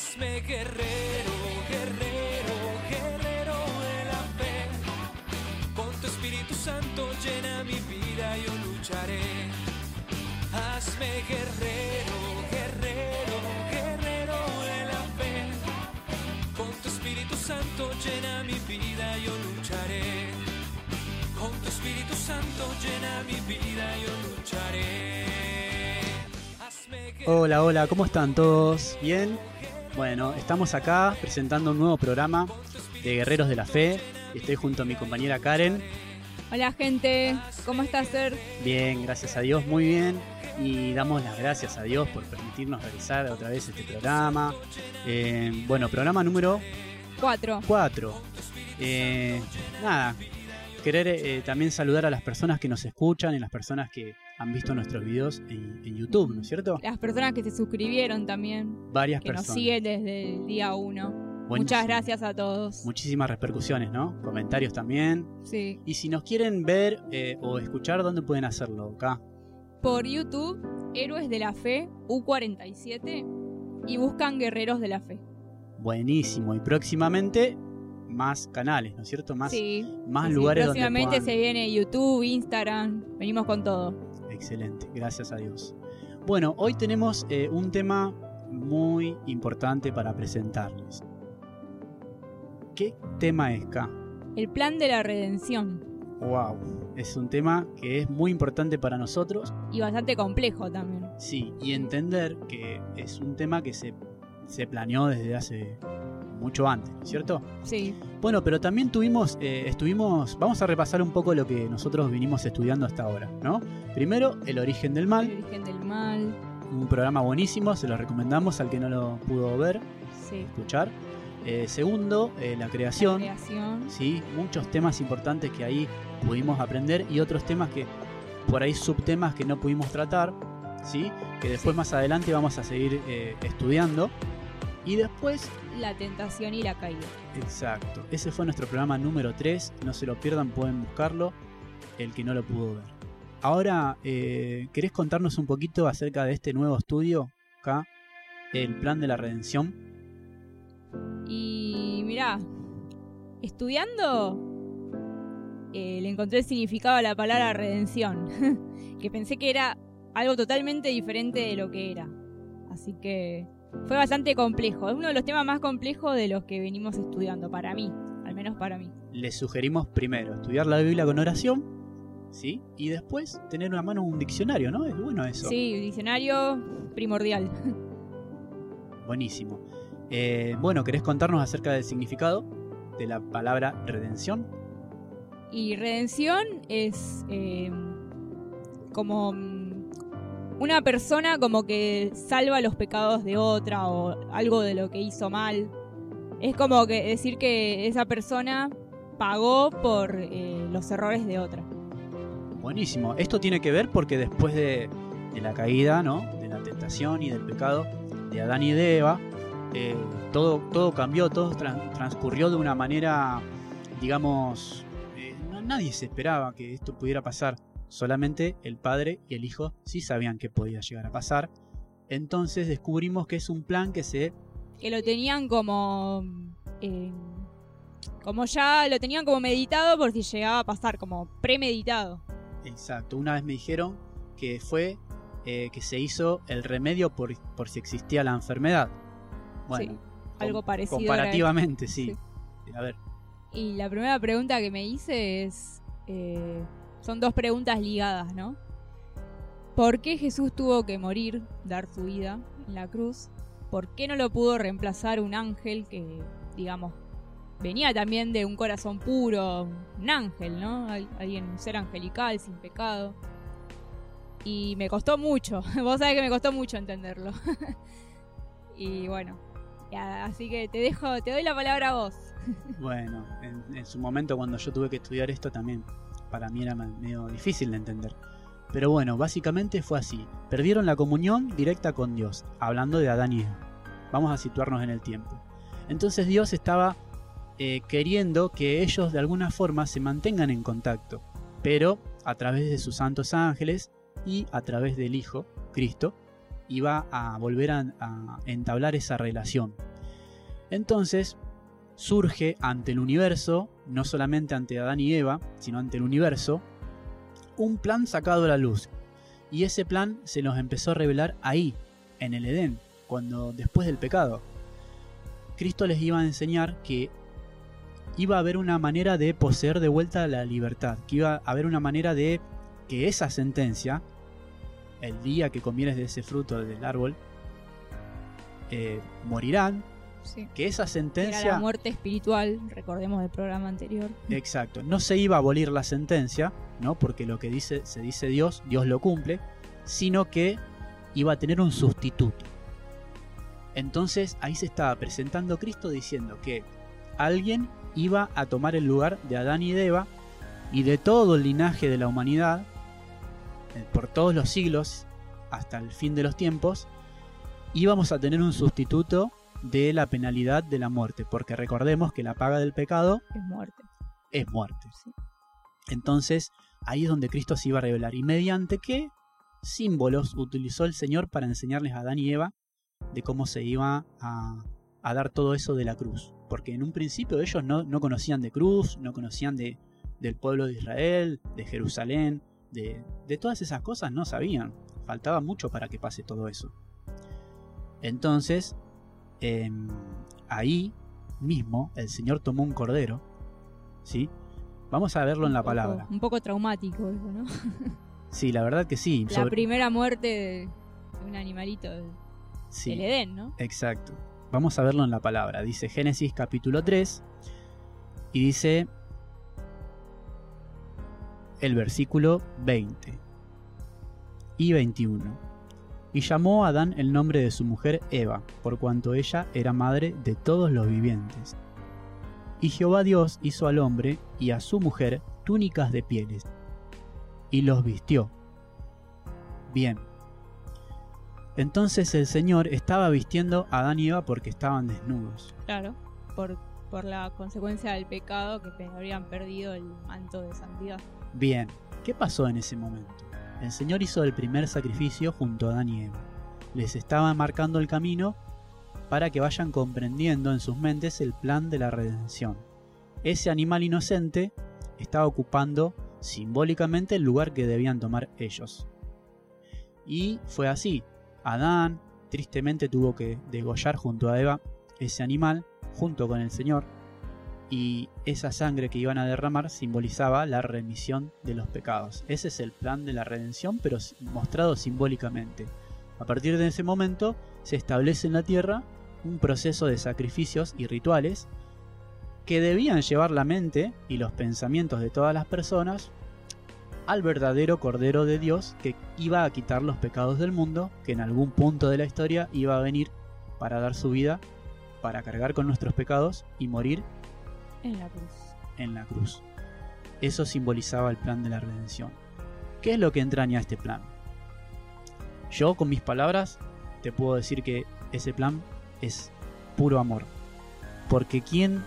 Hazme guerrero, guerrero, guerrero de la fe. Con tu Espíritu Santo llena mi vida, yo lucharé. Hazme guerrero, guerrero, guerrero de la fe. Con tu Espíritu Santo llena mi vida, yo lucharé. Con tu Espíritu Santo llena mi vida, yo lucharé. Hola, hola, ¿cómo están todos? ¿Bien? Bueno, estamos acá presentando un nuevo programa de Guerreros de la Fe. Estoy junto a mi compañera Karen. Hola gente, ¿cómo estás, Ser? Bien, gracias a Dios, muy bien. Y damos las gracias a Dios por permitirnos realizar otra vez este programa. Eh, bueno, programa número Cuatro. 4. nada, querer eh, también saludar a las personas que nos escuchan y las personas que han visto nuestros videos en, en YouTube, ¿no es cierto? Las personas que se suscribieron también, Varias que nos personas. siguen desde el día uno. Buenísimo. Muchas gracias a todos. Muchísimas repercusiones, ¿no? Comentarios también. Sí. Y si nos quieren ver eh, o escuchar, ¿dónde pueden hacerlo? Acá. Por YouTube, Héroes de la Fe, U47, y buscan Guerreros de la Fe. Buenísimo. Y próximamente más canales, ¿no es cierto? Más, sí. más Sí, sí, lugares donde Próximamente puedan- se viene YouTube, Instagram, venimos con todo. Excelente, gracias a Dios. Bueno, hoy tenemos eh, un tema muy importante para presentarles. ¿Qué tema es, K? El plan de la redención. Wow, es un tema que es muy importante para nosotros, Y bastante complejo también. sí, y entender que es un tema que se, se planeó desde hace mucho antes, ¿no es ¿cierto? Sí. Bueno, pero también tuvimos, eh, estuvimos, vamos a repasar un poco lo que nosotros vinimos estudiando hasta ahora, ¿no? Primero, el origen del El mal, origen del mal. un programa buenísimo, se lo recomendamos al que no lo pudo ver, Sí. escuchar. Eh, segundo, eh, la La creación, creación. ¿sí? Muchos temas importantes que ahí pudimos aprender y otros temas que, por ahí subtemas que no pudimos tratar, ¿sí? Que después más adelante vamos a seguir estudiando. Y después La tentación y la caída. Exacto. Ese fue nuestro programa número 3. No se lo pierdan, pueden buscarlo. El que no lo pudo ver. Ahora, eh, ¿querés contarnos un poquito acerca de este nuevo estudio? Acá, el plan de la redención. Y mirá, estudiando eh, le encontré el significado a la palabra redención, que pensé que era algo totalmente diferente de lo que era. Así que fue bastante complejo, es uno de los temas más complejos de los que venimos estudiando, para mí, al menos para mí. Les sugerimos primero estudiar la Biblia con oración. ¿Sí? Y después tener a mano un diccionario, ¿no? Es bueno eso. Sí, diccionario primordial. Buenísimo. Eh, bueno, ¿querés contarnos acerca del significado de la palabra redención? Y redención es eh, como una persona como que salva los pecados de otra o algo de lo que hizo mal. Es como que decir que esa persona pagó por eh, los errores de otra. Buenísimo. Esto tiene que ver porque después de, la caída, ¿no? De la tentación y del pecado de Adán y de Eva, eh, todo, todo cambió, todo tran- transcurrió de una manera, digamos, eh, nadie se esperaba que esto pudiera pasar. Solamente el padre y el hijo sí sabían que podía llegar a pasar. Entonces descubrimos que es un plan que se Que lo tenían como... eh, como ya lo tenían como meditado por si llegaba a pasar, como premeditado. Exacto, una vez me dijeron que fue eh, que se hizo el remedio por, por si existía la enfermedad. Bueno, Sí, algo parecido Comparativamente, sí. Sí. A ver, Y la primera pregunta que me hice es... eh, son dos preguntas ligadas, ¿no? ¿Por qué Jesús tuvo que morir, dar su vida en la cruz? ¿Por qué no lo pudo reemplazar un ángel que, digamos, venía también de un corazón puro, un ángel, ¿no? Al- Alguien, un ser angelical, sin pecado. Y me costó mucho, vos sabés que me costó mucho entenderlo. y bueno, así que te dejo, te doy la palabra a vos. bueno, en, en su momento cuando yo tuve que estudiar esto también para mí era me- medio difícil de entender. Pero bueno, básicamente fue así. Perdieron la comunión directa con Dios, hablando de Adán y Eva. Vamos a situarnos en el tiempo. Entonces Dios estaba eh, queriendo que ellos de alguna forma se mantengan en contacto, pero a través de sus santos ángeles y a través del Hijo, Cristo, iba a volver a, a entablar esa relación. Entonces surge ante el universo, no solamente ante Adán y Eva, sino ante el universo, un plan sacado a la luz. Y ese plan se nos empezó a revelar ahí, en el Edén, cuando después del pecado. Cristo les iba a enseñar que iba a haber una manera de poseer de vuelta la libertad, que iba a haber una manera de que esa sentencia, el día que comieres de ese fruto del árbol, eh, morirán, Sí. que esa Era sentencia... la muerte espiritual, recordemos del programa anterior. Exacto, no se iba a abolir la sentencia, ¿no? Porque lo que dice, se dice Dios, Dios lo cumple, sino que iba a tener un sustituto. Entonces ahí se estaba presentando Cristo diciendo que alguien iba a tomar el lugar de Adán y de Eva y de todo el linaje de la humanidad eh, por todos los siglos hasta el fin de los tiempos íbamos a tener un sustituto de la penalidad de la muerte, porque recordemos que la paga del pecado Es muerte. es muerte. Sí. Entonces, ahí es donde Cristo se iba a revelar. ¿Y mediante qué símbolos utilizó el Señor para enseñarles a Adán y Eva de cómo se iba a, a dar todo eso de la cruz? Porque en un principio ellos no, no conocían de cruz, no conocían de, del pueblo de Israel, de Jerusalén, de, de todas esas cosas no sabían. Faltaba mucho para que pase todo eso. Entonces, em, ahí mismo el Señor tomó un cordero, ¿sí? Vamos a verlo en la poco- palabra. Un poco traumático eso, ¿no? Sí, la verdad que sí. La sobre- primera muerte de un animalito del sí, Edén, ¿no? exacto. Vamos a verlo en la palabra. Dice Génesis capítulo 3 y dice el versículo 20 y 21. Y llamó a Adán el nombre de su mujer Eva, por cuanto ella era madre de todos los vivientes. Y Jehová Dios hizo al hombre y a su mujer túnicas de pieles, y los vistió. Bien. Entonces el Señor estaba vistiendo a Adán y Eva porque estaban desnudos. Claro. Por, por la consecuencia del pecado que habrían perdido el manto de santidad. Bien, ¿qué pasó en ese momento? El Señor hizo el primer sacrificio junto a Adán y Eva. Les estaba marcando el camino para que vayan comprendiendo en sus mentes el plan de la redención. Ese animal inocente estaba ocupando simbólicamente el lugar que debían tomar ellos. Y fue así. Adán tristemente tuvo que degollar junto a Eva ese animal junto con el Señor y esa sangre que iban a derramar simbolizaba la remisión de los pecados. Ese es el plan de la redención, pero mostrado simbólicamente. A partir de ese momento se establece en la tierra un proceso de sacrificios y rituales que debían llevar la mente y los pensamientos de todas las personas al verdadero Cordero de Dios que iba a quitar los pecados del mundo, que en algún punto de la historia iba a venir para dar su vida, para cargar con nuestros pecados y morir En la cruz. en la cruz. Eso simbolizaba el plan de la redención. ¿Qué es lo que entraña este plan? Yo con mis palabras te puedo decir que ese plan es puro amor. Porque quién,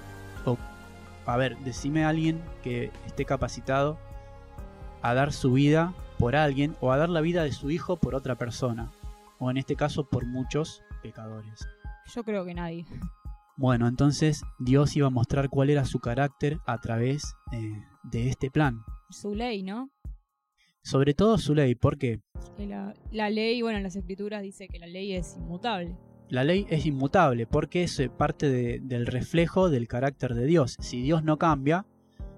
o, a ver, decime a alguien que esté capacitado a dar su vida por alguien o a dar la vida de su hijo por otra persona. O en este caso por muchos pecadores. Yo creo que nadie. Bueno, entonces Dios iba a mostrar cuál era su carácter a través eh, de este plan. Su ley, ¿no? Sobre todo su ley, porque Que la, la ley, bueno, en las escrituras dice que la ley es inmutable. la ley es inmutable, porque es eh, parte de- del reflejo del carácter de Dios. Si Dios no cambia,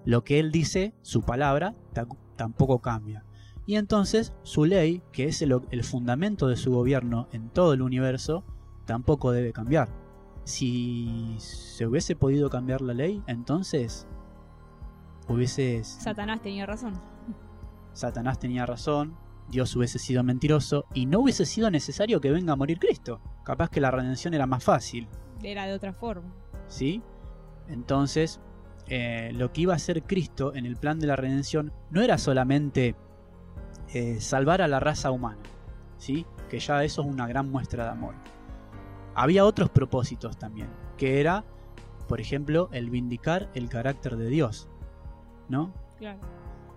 lo que Él dice, su palabra, ta- tampoco cambia. Y entonces su ley, que es el, el fundamento de su gobierno en todo el universo, tampoco debe cambiar. Si se hubiese podido cambiar la ley, entonces hubieses Satanás tenía razón. Satanás tenía razón, Dios hubiese sido mentiroso y no hubiese sido necesario que venga a morir Cristo. Capaz que la redención era más fácil, Era de otra forma. ¿sí? Entonces, eh, lo que iba a hacer Cristo en el plan de la redención no era solamente eh, salvar a la raza humana, ¿sí? Que ya eso es una gran muestra de amor. Había otros propósitos también, que era, por ejemplo, el vindicar el carácter de Dios, ¿no? Claro.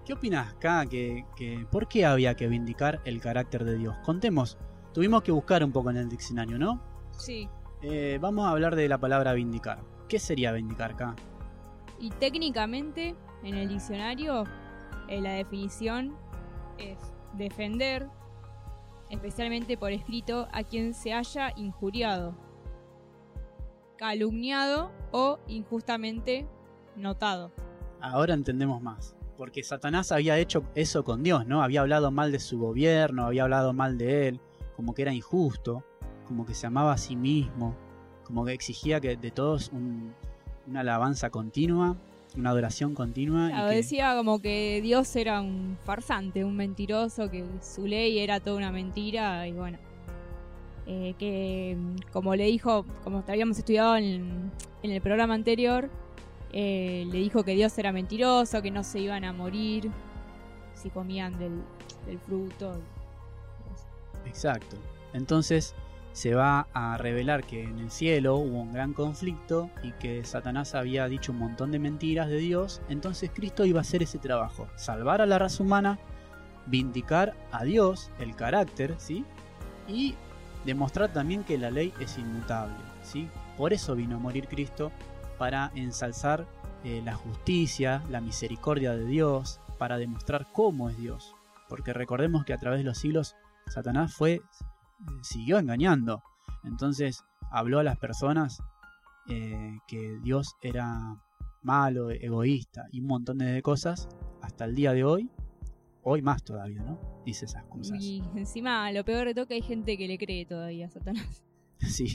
¿Qué opinas acá? Que, que- ¿Por qué había que vindicar el carácter de Dios? Contemos. Tuvimos que buscar un poco en el diccionario, ¿no? Sí. Eh, vamos a hablar de la palabra vindicar. ¿Qué sería vindicar acá? Y técnicamente, en el diccionario, eh, la definición es defender, especialmente por escrito, a quien se haya injuriado, calumniado o injustamente notado. Ahora entendemos más. Porque Satanás había hecho eso con Dios, ¿no? Había hablado mal de su gobierno, había hablado mal de él, como que era injusto, como que se amaba a sí mismo, como que exigía que de todos un- una alabanza continua, una adoración continua. y Claro, que- decía como que Dios era un farsante, un mentiroso, que su ley era toda una mentira y bueno. eh, que como le dijo, como habíamos estudiado en, en el programa anterior, eh, le dijo que Dios era mentiroso, que no se iban a morir si comían del, del fruto. Exacto. Entonces se va a revelar que en el cielo hubo un gran conflicto y que Satanás había dicho un montón de mentiras de Dios. Entonces Cristo iba a hacer ese trabajo, salvar a la raza humana, vindicar a Dios, el carácter, ¿sí? Y demostrar también que la ley es inmutable, ¿sí? Por eso vino a morir Cristo para ensalzar eh, la justicia, la misericordia de Dios, para demostrar cómo es Dios. Porque recordemos que a través de los siglos Satanás fue siguió engañando. Entonces habló a las personas eh, que Dios era malo, egoísta y un montón de cosas hasta el día de hoy. Hoy más todavía, ¿no? Dice esas cosas. Y encima, lo peor de todo que hay gente que le cree todavía a Satanás. Sí.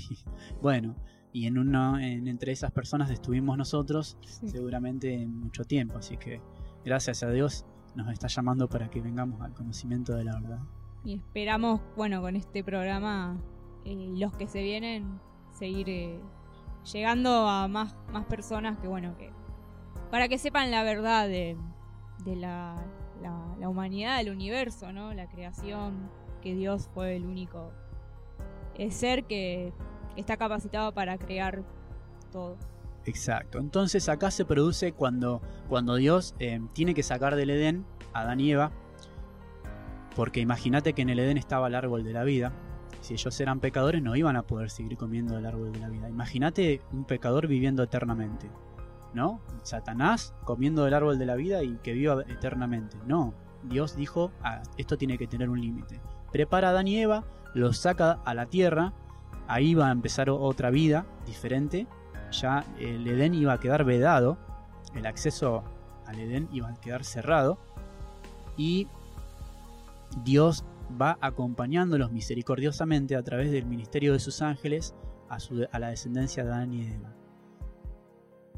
Bueno, y en uno, en, entre esas personas estuvimos nosotros Sí. seguramente mucho tiempo. Así que gracias a Dios nos está llamando para que vengamos al conocimiento de la verdad. Y esperamos, bueno, con este programa eh, los que se vienen, seguir eh, llegando a más, más personas que, bueno, que para que sepan la verdad de, de la, la, humanidad, del universo, ¿no? La creación, que Dios fue el único eh, ser que está capacitado para crear todo. Exacto. Entonces acá se produce cuando, cuando Dios tiene que sacar del Edén a Adán y Eva. Porque imagínate que en el Edén estaba el árbol de la vida. Si ellos eran pecadores no iban a poder seguir comiendo del árbol de la vida. Imagínate un pecador viviendo eternamente. ¿No? Satanás comiendo del árbol de la vida y que viva eternamente. No. Dios dijo, "Ah, esto tiene que tener un límite. Prepara a Adán y Eva, los saca a la tierra. Ahí va a empezar otra vida diferente ya el Edén iba a quedar vedado, el acceso al Edén iba a quedar cerrado y Dios va acompañándolos misericordiosamente a través del ministerio de sus ángeles a, su- a la descendencia de Adán y Eva.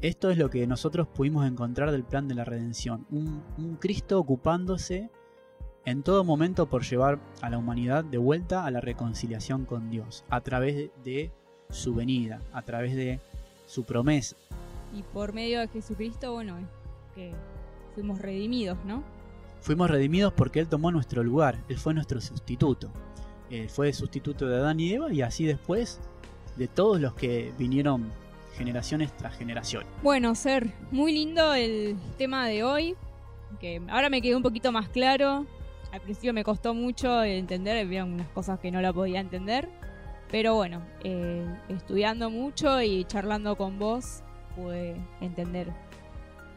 Esto es lo que nosotros pudimos encontrar del plan de la redención, un, Cristo ocupándose en todo momento por llevar a la humanidad de vuelta a la reconciliación con Dios, a través de, su venida, a través de su promesa. Y por medio de Jesucristo, bueno, que fuimos redimidos, ¿no? Fuimos redimidos porque Él tomó nuestro lugar, Él fue nuestro sustituto. Él fue el sustituto de Adán y Eva y así después de todos los que vinieron generaciones tras generación. Bueno, Ser, muy lindo el tema de hoy. Que ahora me quedó un poquito más claro. Al principio me costó mucho entender, había unas cosas que no la podía entender. Pero bueno, eh, estudiando mucho y charlando con vos, pude entender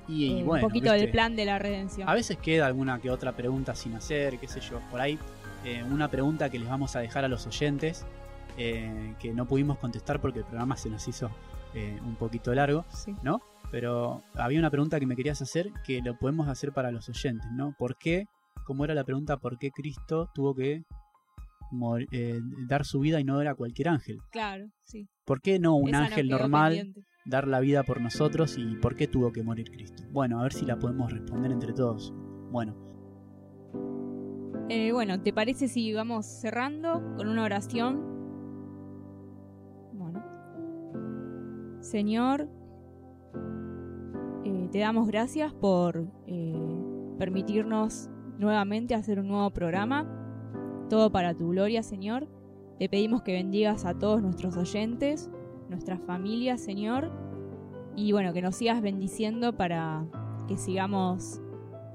Y, eh, bueno, un poquito ¿viste? del plan de la redención. A veces queda alguna que otra pregunta sin hacer, qué sé yo. Por ahí, eh, una pregunta que les vamos a dejar a los oyentes, eh, que no pudimos contestar porque el programa se nos hizo eh, un poquito largo. Sí. ¿no? Pero había una pregunta que me querías hacer que lo podemos hacer para los oyentes, ¿no? ¿Por qué? ¿Cómo era la pregunta? ¿Por qué Cristo tuvo que dar su vida y no era cualquier ángel? Claro, sí. ¿Por qué no un Esa ángel normal. Dar la vida por nosotros y por qué tuvo que morir Cristo? Bueno, a ver si la podemos responder entre todos. Bueno, Eh, bueno, ¿te parece si vamos cerrando con una oración? Bueno. Señor, eh, te damos gracias por eh, permitirnos nuevamente hacer un nuevo programa. Todo para tu gloria, Señor. Te pedimos que bendigas a todos nuestros oyentes, nuestras familias, Señor. Y bueno, que nos sigas bendiciendo para que sigamos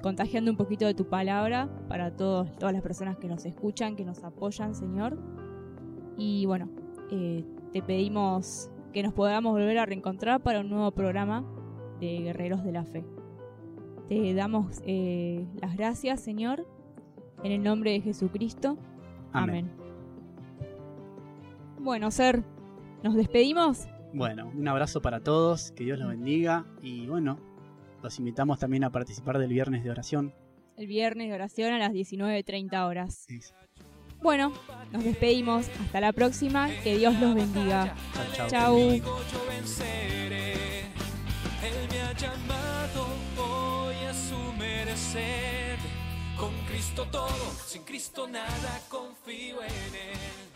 contagiando un poquito de tu palabra para todos, todas las personas que nos escuchan, que nos apoyan, Señor. Y bueno, eh, te pedimos que nos podamos volver a reencontrar para un nuevo programa de Guerreros de la Fe. Te damos eh, las gracias, Señor, en el nombre de Jesucristo. Amén. Amén. Bueno, Ser, ¿nos despedimos? Bueno, un abrazo para todos, que Dios los bendiga y bueno, los invitamos también a participar del viernes de oración. El viernes de oración a las 19.30 horas. Sí. Bueno, nos despedimos. Hasta la próxima. Que Dios los bendiga. Yo venceré. Él me ha llamado hoy a su merced. Con Cristo todo, sin Cristo nada, confío en Él.